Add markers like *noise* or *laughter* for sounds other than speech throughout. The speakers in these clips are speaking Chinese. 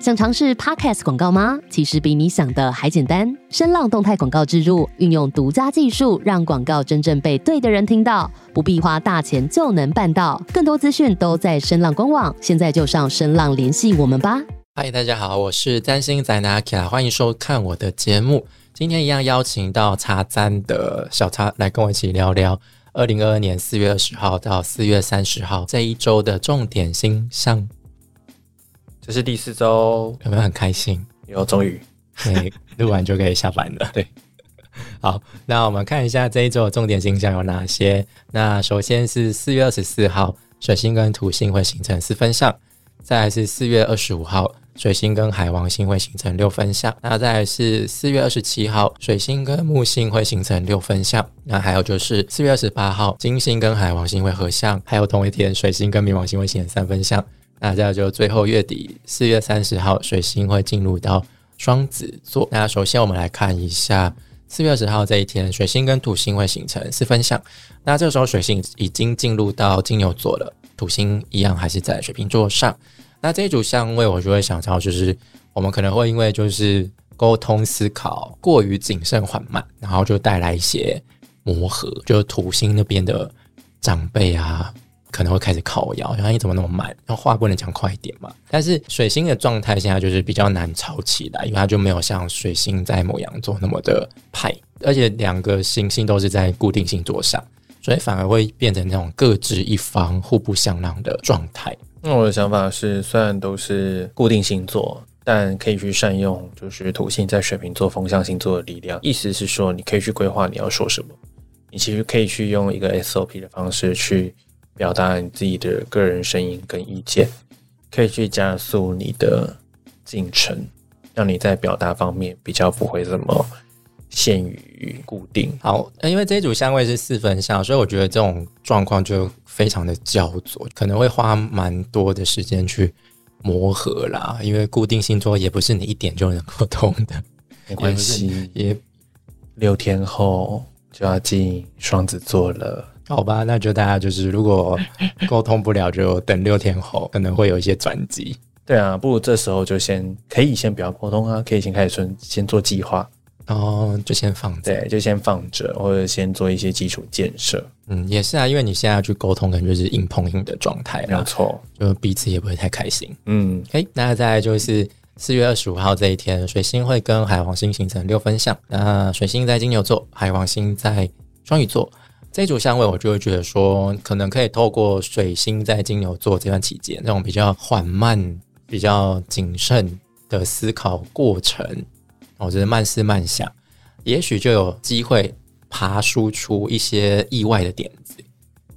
想尝试 Podcast 广告吗？其实比你想的还简单。声浪动态广告植入，运用独家技术，让广告真正被对的人听到，不必花大钱就能办到。更多资讯都在声浪官网，现在就上声浪联系我们吧。嗨，大家好，我是占星仔 Nakia，欢迎收看我的节目。今天一样邀请到茶簪的小茶来跟我一起聊聊二零二二年四月二十号到四月三十号这一周的重点星象。这是第四周，有没有很开心？有，终于，对，录完就可以下班了。*laughs* 对，好，那我们看一下这一周的重点星象有哪些。那首先是四月二十四号，水星跟土星会形成四分相；再来是四月二十五号，水星跟海王星会形成六分相；那再来是四月二十七号，水星跟木星会形成六分相；那还有就是四月二十八号，金星跟海王星会合相；还有同一天，水星跟冥王星会形成三分相。那这就最后月底四月三十号，水星会进入到双子座。那首先我们来看一下四月二十号这一天，水星跟土星会形成四分相。那这个时候水星已经进入到金牛座了，土星一样还是在水瓶座上。那这一组相位，我就会想到，就是我们可能会因为就是沟通思考过于谨慎缓慢，然后就带来一些磨合，就是土星那边的长辈啊。可能会开始靠摇，然后你怎么那么慢？然后话不能讲快一点嘛？但是水星的状态现在就是比较难吵起来，因为它就没有像水星在某羊座那么的派，而且两个星星都是在固定星座上，所以反而会变成那种各执一方、互不相让的状态。那我的想法是，虽然都是固定星座，但可以去善用就是土星在水瓶座风象星座的力量。意思是说，你可以去规划你要说什么，你其实可以去用一个 SOP 的方式去。表达你自己的个人声音跟意见，可以去加速你的进程，让你在表达方面比较不会这么限于固定。好，因为这一组相位是四分相，所以我觉得这种状况就非常的焦灼，可能会花蛮多的时间去磨合啦。因为固定星座也不是你一点就能沟通的，没关系，也六天后就要进双子座了。好吧，那就大家就是如果沟通不了，就等六天后可能会有一些转机。对啊，不如这时候就先可以先不要沟通啊，可以先开始先先做计划，然后就先放对，就先放着，或者先做一些基础建设。嗯，也是啊，因为你现在去沟通，可能就是硬碰硬的状态，没有错，就彼此也不会太开心。嗯，哎，那再来就是四月二十五号这一天，水星会跟海王星形成六分相，那水星在金牛座，海王星在双鱼座。这组相位，我就会觉得说，可能可以透过水星在金牛座这段期间，那种比较缓慢、比较谨慎的思考过程，我觉得慢思慢想，也许就有机会爬输出一些意外的点子，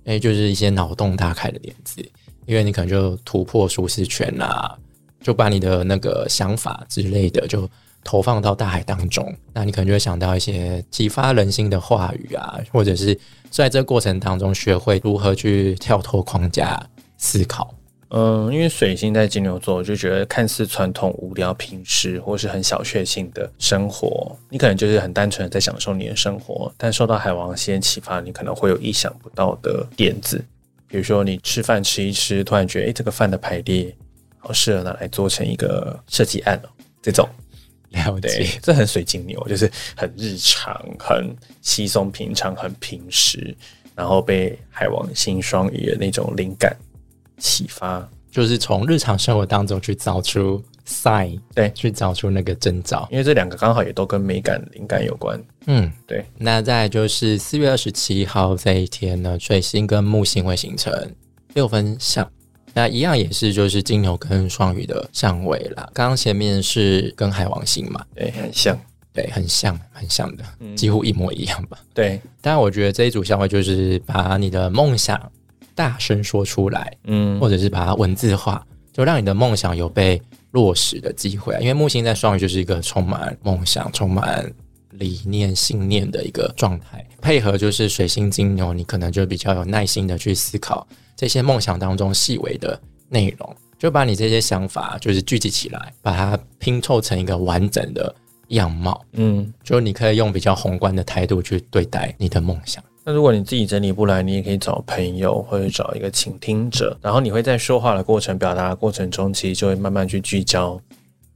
哎，就是一些脑洞大开的点子，因为你可能就突破舒适圈啦，就把你的那个想法之类的就。投放到大海当中，那你可能就会想到一些启发人心的话语啊，或者是在这个过程当中学会如何去跳脱框架思考。嗯，因为水星在金牛座，就觉得看似传统、无聊、平时或是很小确幸的生活，你可能就是很单纯的在享受你的生活。但受到海王星启发，你可能会有意想不到的点子，比如说你吃饭吃一吃，突然觉得哎，这个饭的排列好适合拿来做成一个设计案哦，这种。了解，这很水晶牛，就是很日常、很稀松平常、很平时，然后被海王星双鱼的那种灵感启发，就是从日常生活当中去找出 sign，对，去找出那个征兆，因为这两个刚好也都跟美感、灵感有关。嗯，对。那再就是四月二十七号这一天呢，水星跟木星会形成六分相。那一样也是，就是金牛跟双鱼的相位啦。刚刚前面是跟海王星嘛，对，很像，对，很像，很像的，几乎一模一样吧。对，但我觉得这一组相位就是把你的梦想大声说出来，嗯，或者是把它文字化，就让你的梦想有被落实的机会。因为木星在双鱼就是一个充满梦想、充满理念、信念的一个状态，配合就是水星金牛，你可能就比较有耐心的去思考。这些梦想当中细微的内容，就把你这些想法就是聚集起来，把它拼凑成一个完整的样貌。嗯，就你可以用比较宏观的态度去对待你的梦想。那如果你自己整理不来，你也可以找朋友或者找一个倾听者，然后你会在说话的过程、表达的过程中，其实就会慢慢去聚焦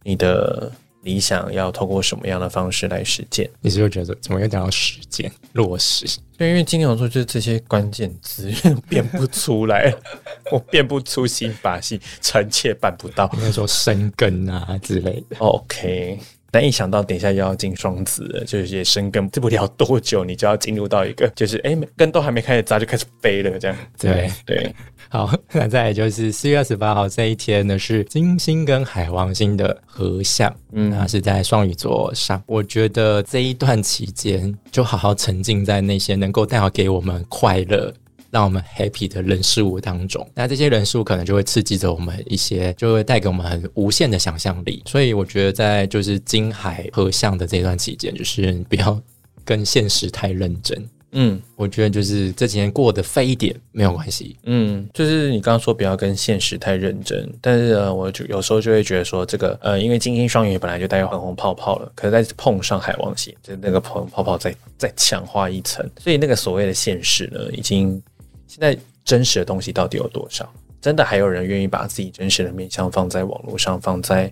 你的理想要透过什么样的方式来实践。你是不是觉得怎么又讲到实践落实？对，因为金牛座就是这些关键词 *laughs* 变不出来，*laughs* 我变不出新把戏，臣妾办不到。应该说生根啊之类的。OK，但一想到等一下又要进双子了，就是也生根不了多久，你就要进入到一个就是哎根都还没开始扎就开始飞了这样。对对，好，那再来就是四月二十八号这一天呢，是金星跟海王星的合相，嗯那是在双鱼座上。我觉得这一段期间，就好好沉浸在那些能够带好给我们快乐。让我们 happy 的人事物当中，那这些人事物可能就会刺激着我们一些，就会带给我们很无限的想象力。所以我觉得在就是金海合相的这段期间，就是不要跟现实太认真。嗯我觉得就是这几年过得飞一点没有关系，嗯，就是你刚刚说不要跟现实太认真，但是呃，我就有时候就会觉得说这个呃，因为金星双鱼本来就带有粉红泡泡了，可是再碰上海王星，就那个粉红泡泡再再强化一层，所以那个所谓的现实呢，已经现在真实的东西到底有多少？真的还有人愿意把自己真实的面相放在网络上，放在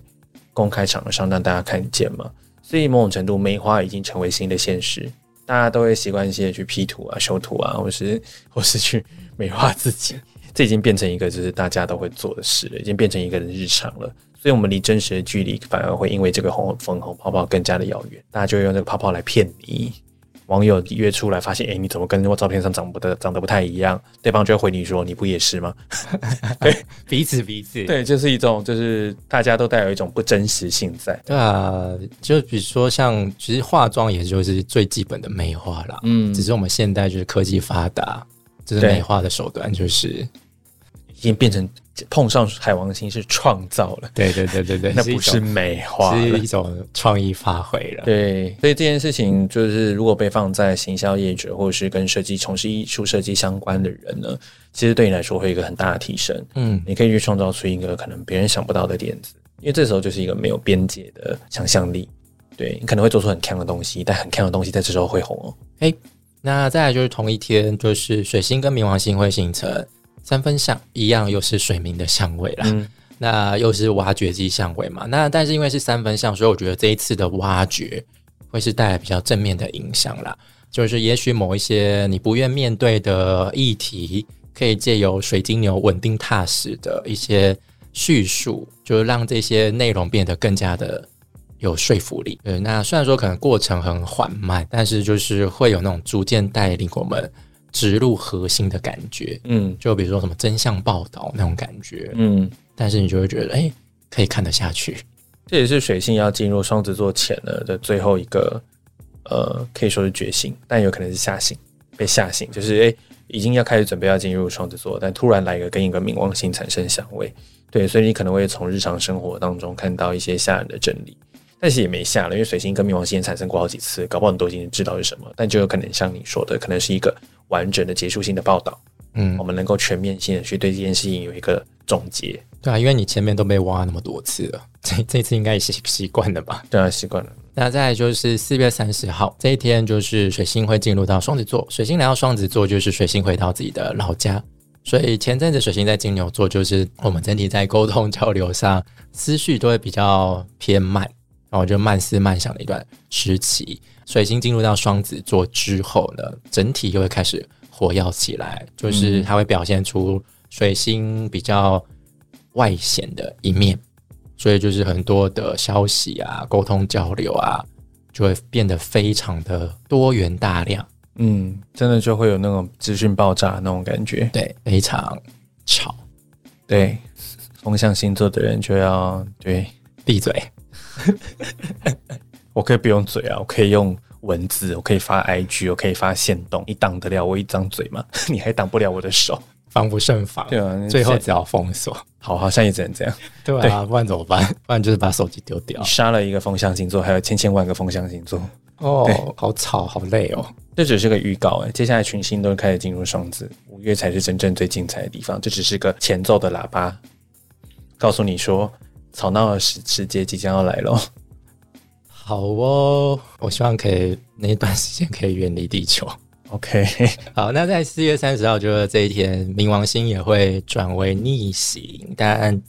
公开场合上让大家看见吗？所以某种程度，美化已经成为新的现实，大家都会习惯性的去 P 图啊、修图啊，或是或是去美化自己，这已经变成一个就是大家都会做的事了，已经变成一个日常了。所以，我们离真实的距离反而会因为这个红粉红泡泡更加的遥远，大家就会用这个泡泡来骗你。网友约出来，发现哎、诶你怎么跟我照片上长不得长得不太一样？对方就会回你说，你不也是吗？*laughs* 对 *laughs* 彼此彼此。对，就是一种就是大家都带有一种不真实性在。对啊，就比如说像，其实化妆也就是最基本的美化啦。嗯只是我们现代就是科技发达，就是美化的手段就是，已经变成碰上海王星是创造了，对对对对对，那不是美化了是一种创意发挥了。对，所以这件事情就是，如果被放在行销业者或者是跟设计从事艺术设计相关的人呢，其实对你来说会有一个很大的提升。嗯，你可以去创造出一个可能别人想不到的点子，因为这时候就是一个没有边界的想象力。对你可能会做出很强的东西，但很强的东西在这时候会红哦。那再来就是同一天，就是水星跟冥王星会形成三分像，一样又是水明的相位啦。嗯那又是挖掘机相位嘛？那但是因为是三分相，所以我觉得这一次的挖掘会是带来比较正面的影响啦。就是也许某一些你不愿面对的议题，可以借由水晶牛稳定踏实的一些叙述，就是让这些内容变得更加的有说服力。对，那虽然说可能过程很缓慢，但是就是会有那种逐渐带领我们植入核心的感觉。嗯就比如说什么真相报道那种感觉，嗯，但是你就会觉得，哎、可以看得下去。这也是水星要进入双子座前了的最后一个，呃，可以说是觉醒，但有可能是吓醒，被吓醒，就是诶已经要开始准备要进入双子座，但突然来一个跟一个冥王星产生相位，对，所以你可能会从日常生活当中看到一些吓人的真理，但是也没吓了，因为水星跟冥王星也产生过好几次，搞不好你都已经知道是什么，但就有可能像你说的，可能是一个完整的结束性的报道，嗯我，们能够全面性的去对这件事情有一个总结，对啊，因为你前面都被挖那么多次了，这这次应该也习习惯了吧？对啊，习惯了，那再来就是四月三十号这一天，就是水星会进入到双子座。水星来到双子座，就是水星回到自己的老家。所以前阵子水星在金牛座，就是我们整体在沟通交流上，思绪都会比较偏慢，然后就慢思慢想的一段时期。水星进入到双子座之后呢，整体又会开始活跃起来，就是它会表现出水星比较外显的一面。所以就是很多的消息啊、沟通交流啊，就会变得非常的多元大量，嗯，真的就会有那种资讯爆炸那种感觉。对，非常吵。对，风象星座的人就要对闭嘴，*laughs* 我可以不用嘴啊，我可以用文字，我可以发 IG，我可以发线动，你挡得了我一张嘴吗？*laughs* 你还挡不了我的手。防不胜防。对啊，最后只要封锁，好，好像也只能这样。对啊，不然怎么办？*laughs* 不然就是把手机丢掉你。杀了一个风象星座，还有千千万个风象星座，哦，好吵，好累哦。这只是个预告哎，接下来群星都开始进入双子，五月才是真正最精彩的地方。这只是个前奏的喇叭，告诉你说吵闹的时时节即将要来喽。好哦，我希望可以那一段时间可以远离地球。OK，*laughs* 好，那在四月三十号就是这一天，冥王星也会转为逆行，但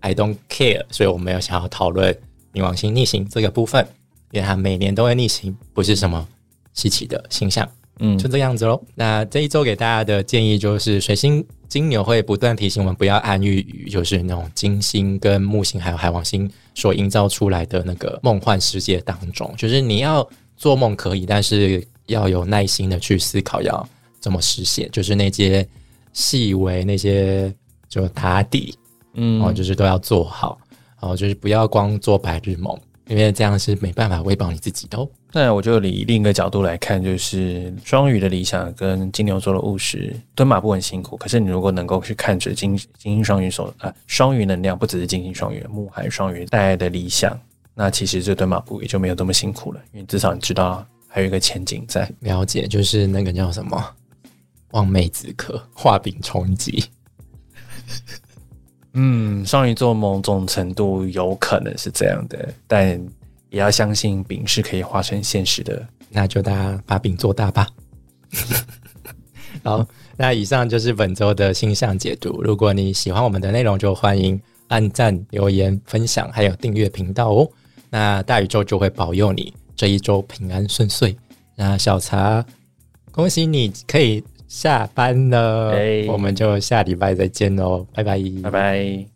I don't care，所以我没有想要讨论冥王星逆行这个部分，因为它每年都会逆行，不是什么稀奇的星象。嗯就这样子喽。那这一周给大家的建议就是，水星金牛会不断提醒我们不要安于就是那种金星跟木星还有海王星所营造出来的那个梦幻世界当中，就是你要做梦可以，但是要有耐心的去思考要怎么实现，就是那些细微那些就打底嗯哦，就是都要做好，哦，就是不要光做白日梦，因为这样是没办法喂饱你自己的哦。那我就以另一个角度来看，就是双鱼的理想跟金牛座的务实，蹲马步很辛苦，可是你如果能够去看着金金星双鱼所啊双鱼能量，不只是金星双鱼，木海双鱼带来的理想，那其实这蹲马步也就没有这么辛苦了，因为至少你知道还有一个前景在。了解，就是那个叫什么“望梅止渴，画饼充饥嗯，双鱼座某种程度有可能是这样的，但也要相信饼是可以化成现实的。”，那就大家把饼做大吧。*laughs* 好，那以上就是本周的星象解读。如果你喜欢我们的内容，就欢迎按赞、留言、分享，还有订阅频道哦。那大宇宙就会保佑你这一周平安顺遂。那小茶，恭喜你可以下班了，哎。我们就下礼拜再见喽，拜拜，拜拜。